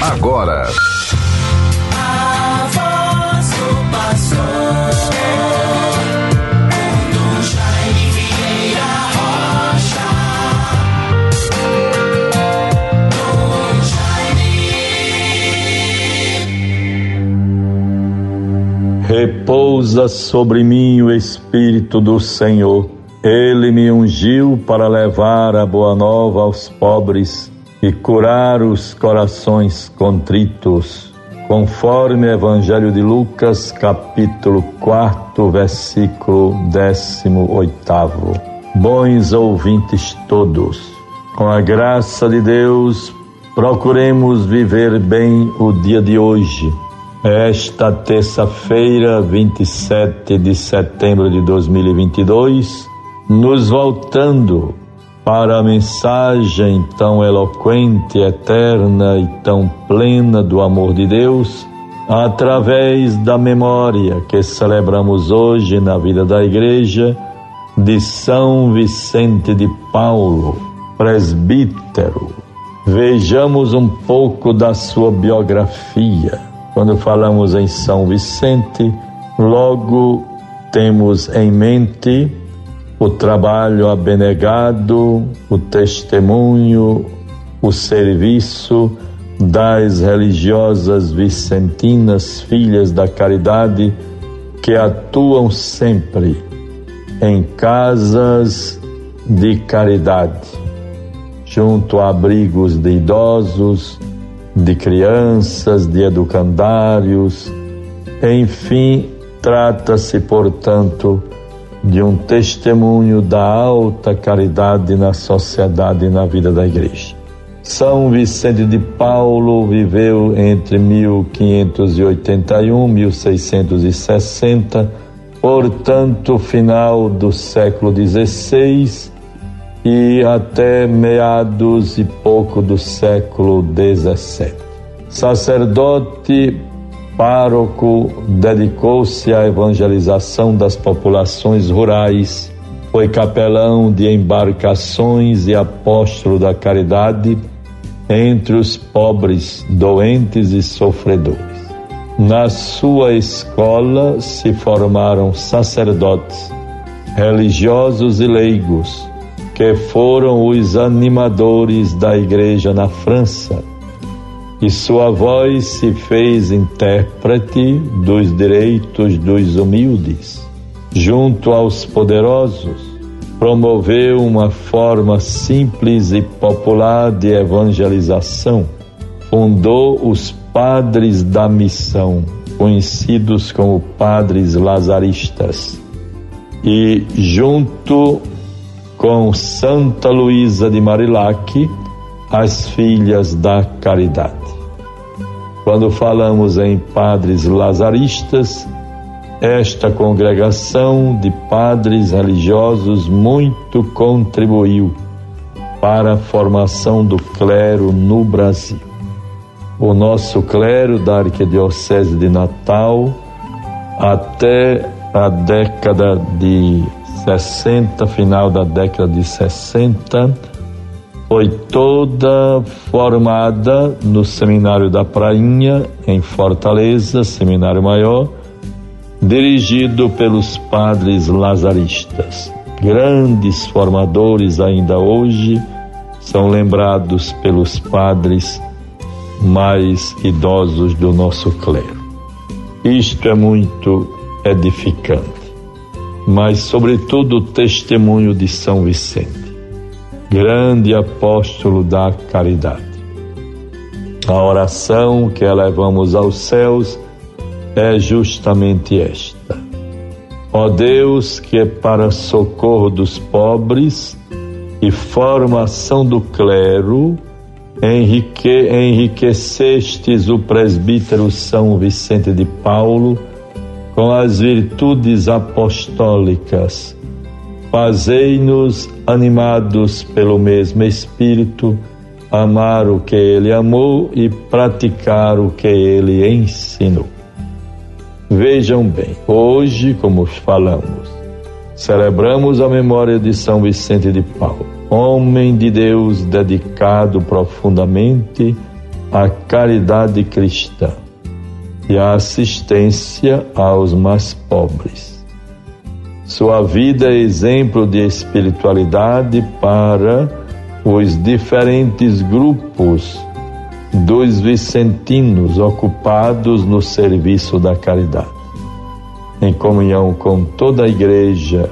agora. Repousa sobre mim o Espírito do Senhor. Ele me ungiu para levar a boa nova aos pobres e curar os corações contritos, conforme o Evangelho de Lucas, capítulo 4, versículo 18. Bons ouvintes todos, com a graça de Deus, procuremos viver bem o dia de hoje. Esta terça-feira, 27 de setembro de 2022, nos voltando para a mensagem tão eloquente, eterna e tão plena do amor de Deus, através da memória que celebramos hoje na vida da Igreja de São Vicente de Paulo, presbítero. Vejamos um pouco da sua biografia. Quando falamos em São Vicente, logo temos em mente o trabalho abnegado, o testemunho, o serviço das religiosas vicentinas, filhas da caridade, que atuam sempre em casas de caridade, junto a abrigos de idosos, de crianças, de educandários, enfim, trata-se, portanto, de um testemunho da alta caridade na sociedade e na vida da igreja. São Vicente de Paulo viveu entre 1581 e 1660, portanto, final do século XVI e até meados e pouco do século XVII. Sacerdote pároco, dedicou-se à evangelização das populações rurais, foi capelão de embarcações e apóstolo da caridade entre os pobres, doentes e sofredores. Na sua escola se formaram sacerdotes, religiosos e leigos, que foram os animadores da igreja na França e sua voz se fez intérprete dos direitos dos humildes. Junto aos poderosos, promoveu uma forma simples e popular de evangelização. Fundou os Padres da Missão, conhecidos como Padres Lazaristas. E junto com Santa Luísa de Marilac, as Filhas da Caridade. Quando falamos em padres lazaristas, esta congregação de padres religiosos muito contribuiu para a formação do clero no Brasil. O nosso clero da Arquidiocese de Natal, até a década de 60, final da década de 60, foi toda formada no Seminário da Prainha, em Fortaleza, Seminário Maior, dirigido pelos padres lazaristas. Grandes formadores ainda hoje são lembrados pelos padres mais idosos do nosso clero. Isto é muito edificante, mas, sobretudo, o testemunho de São Vicente grande apóstolo da caridade. A oração que elevamos aos céus é justamente esta. Ó Deus, que é para socorro dos pobres e formação do clero, enrique, enriquecestes o presbítero São Vicente de Paulo com as virtudes apostólicas Fazei-nos, animados pelo mesmo Espírito, amar o que ele amou e praticar o que ele ensinou. Vejam bem, hoje, como falamos, celebramos a memória de São Vicente de Paulo, homem de Deus dedicado profundamente a caridade cristã e a assistência aos mais pobres. Sua vida é exemplo de espiritualidade para os diferentes grupos dos vicentinos ocupados no serviço da caridade. Em comunhão com toda a igreja,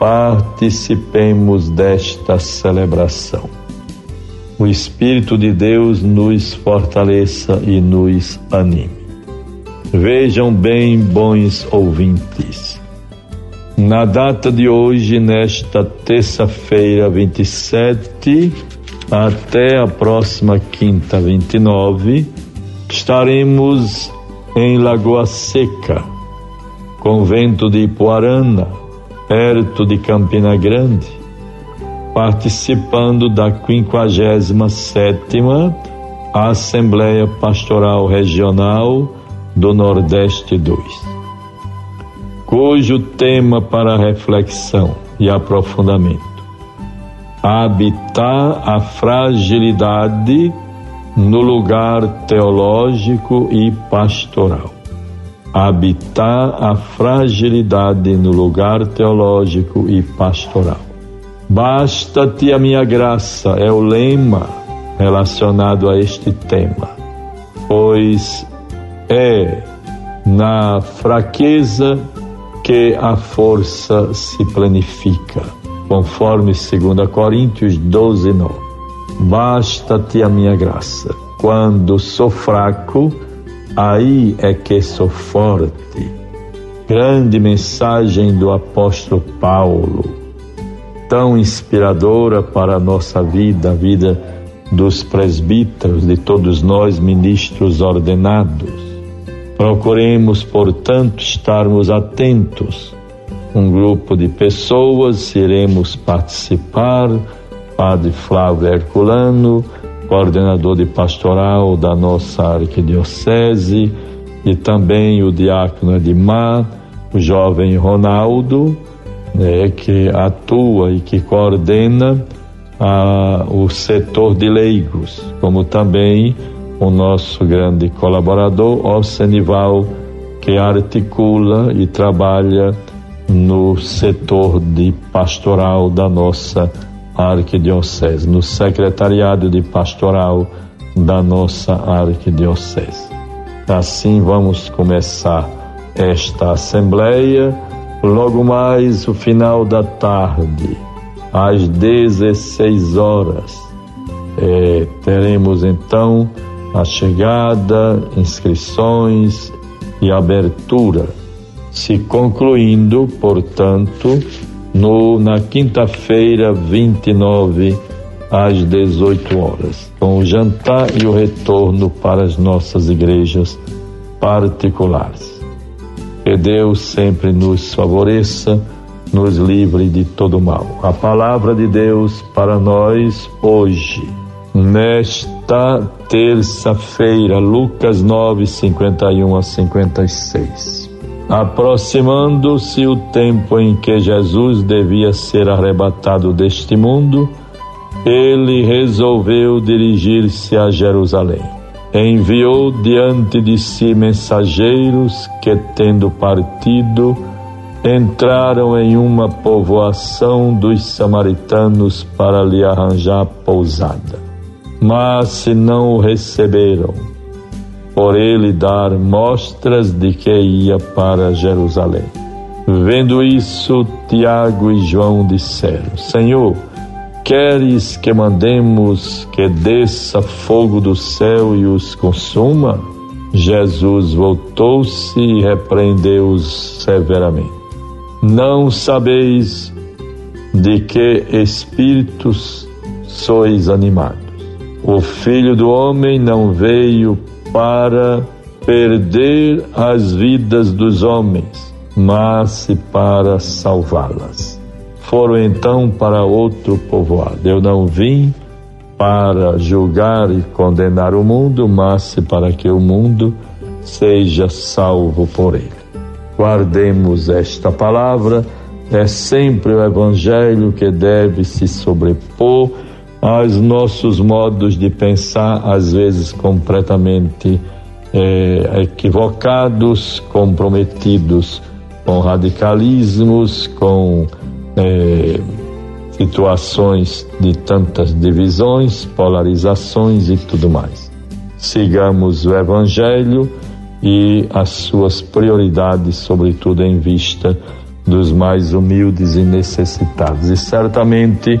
participemos desta celebração. O Espírito de Deus nos fortaleça e nos anime. Vejam bem, bons ouvintes. Na data de hoje, nesta terça-feira 27, até a próxima quinta 29, estaremos em Lagoa Seca, convento de Ipuarana, perto de Campina Grande, participando da 57 Assembleia Pastoral Regional do Nordeste 2, cujo tema para reflexão e aprofundamento habitar a fragilidade no lugar teológico e pastoral. Habitar a fragilidade no lugar teológico e pastoral. Basta-te a minha graça é o lema relacionado a este tema, pois é na fraqueza que a força se planifica, conforme 2 Coríntios 12, 9. Basta-te a minha graça. Quando sou fraco, aí é que sou forte. Grande mensagem do apóstolo Paulo, tão inspiradora para a nossa vida, a vida dos presbíteros, de todos nós ministros ordenados Procuremos, portanto, estarmos atentos. Um grupo de pessoas iremos participar, Padre Flávio Herculano, coordenador de pastoral da nossa arquidiocese, e também o diácono Edmar, o jovem Ronaldo, né, que atua e que coordena a, o setor de leigos, como também o nosso grande colaborador, Ossenival, que articula e trabalha no setor de pastoral da nossa arquidiocese, no secretariado de pastoral da nossa arquidiocese. Assim vamos começar esta assembleia, logo mais o final da tarde, às 16 horas. É, teremos então a chegada, inscrições e abertura, se concluindo, portanto, no, na quinta-feira, 29, às 18 horas, com o jantar e o retorno para as nossas igrejas particulares. Que Deus sempre nos favoreça, nos livre de todo mal. A palavra de Deus para nós hoje nesta terça-feira, Lucas 9, 51 a 56. Aproximando-se o tempo em que Jesus devia ser arrebatado deste mundo, ele resolveu dirigir-se a Jerusalém. Enviou diante de si mensageiros que, tendo partido, entraram em uma povoação dos samaritanos para lhe arranjar pousada mas se não o receberam, por ele dar mostras de que ia para Jerusalém. Vendo isso, Tiago e João disseram: Senhor, queres que mandemos que desça fogo do céu e os consuma? Jesus voltou-se e repreendeu-os severamente. Não sabeis de que espíritos sois animados. O Filho do Homem não veio para perder as vidas dos homens, mas para salvá-las. Foram então para outro povoado. Eu não vim para julgar e condenar o mundo, mas para que o mundo seja salvo por ele. Guardemos esta palavra, é sempre o Evangelho que deve se sobrepor aos nossos modos de pensar, às vezes completamente é, equivocados, comprometidos com radicalismos, com é, situações de tantas divisões, polarizações e tudo mais. Sigamos o Evangelho e as suas prioridades, sobretudo em vista dos mais humildes e necessitados. E certamente